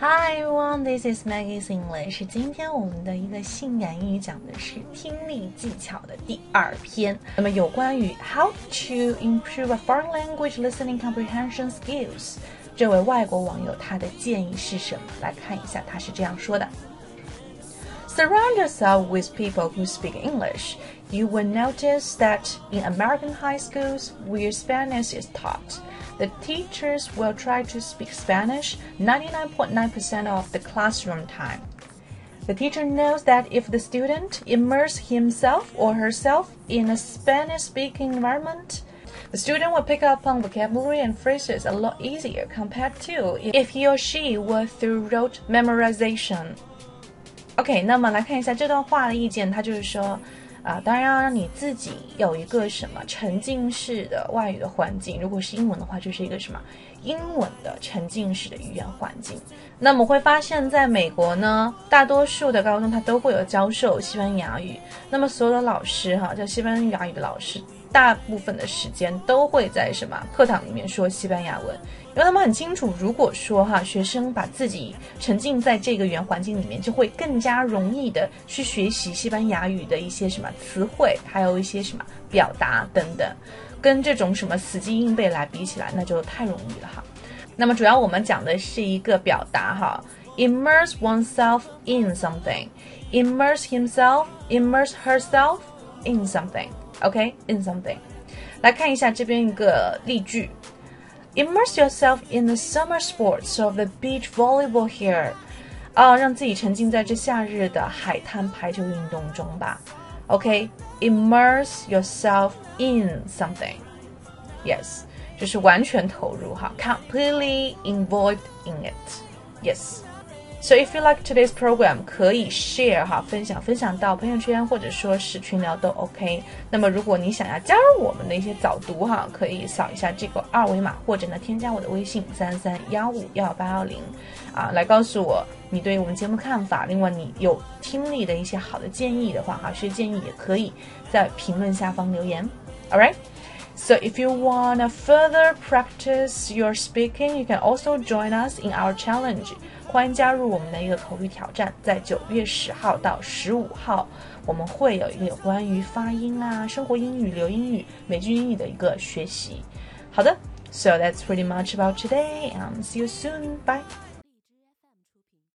Hi everyone, this is Maggie's English. 今天我们的一个性感英语讲的是听力技巧的第二篇。那么有关于 How to improve a foreign language listening comprehension skills，这位外国网友他的建议是什么？来看一下，他是这样说的。Surround yourself with people who speak English. You will notice that in American high schools where Spanish is taught, the teachers will try to speak Spanish 99.9% of the classroom time. The teacher knows that if the student immerses himself or herself in a Spanish speaking environment, the student will pick up on vocabulary and phrases a lot easier compared to if he or she were through rote memorization. OK，那么来看一下这段话的意见，它就是说， 啊，当然要让你自己有一个什么沉浸式的外语的环境。如果是英文的话，就是一个什么英文的沉浸式的语言环境。那么会发现，在美国呢，大多数的高中它都会有教授西班牙语。那么所有的老师哈，叫西班牙语的老师。大部分的时间都会在什么课堂里面说西班牙文，因为他们很清楚，如果说哈学生把自己沉浸在这个语言环境里面，就会更加容易的去学习西班牙语的一些什么词汇，还有一些什么表达等等，跟这种什么死记硬背来比起来，那就太容易了哈。那么主要我们讲的是一个表达哈，immerse oneself in something，immerse himself，immerse herself in something。OK in something，来看一下这边一个例句：Immerse yourself in the summer sports of the beach volleyball here。啊，让自己沉浸在这夏日的海滩排球运动中吧。OK，immerse yourself in something。Yes，就是完全投入哈，completely involved in it。Yes。 So if you like today's program，可以 share 哈，分享分享到朋友圈或者说是群聊都 OK。那么如果你想要加入我们的一些早读哈，可以扫一下这个二维码，或者呢添加我的微信三三幺五幺八幺零，啊，来告诉我你对我们节目看法。另外你有听力的一些好的建议的话哈，学建议也可以在评论下方留言。All right。So if you want to further practice your speaking, you can also join us in our challenge. 欢迎加入我们的一个口语挑战，在九月十号到十五号，我们会有一个有关于发音啊、生活英语、流英语、美剧英语的一个学习。好的，So that's pretty much about today, and see you soon. Bye.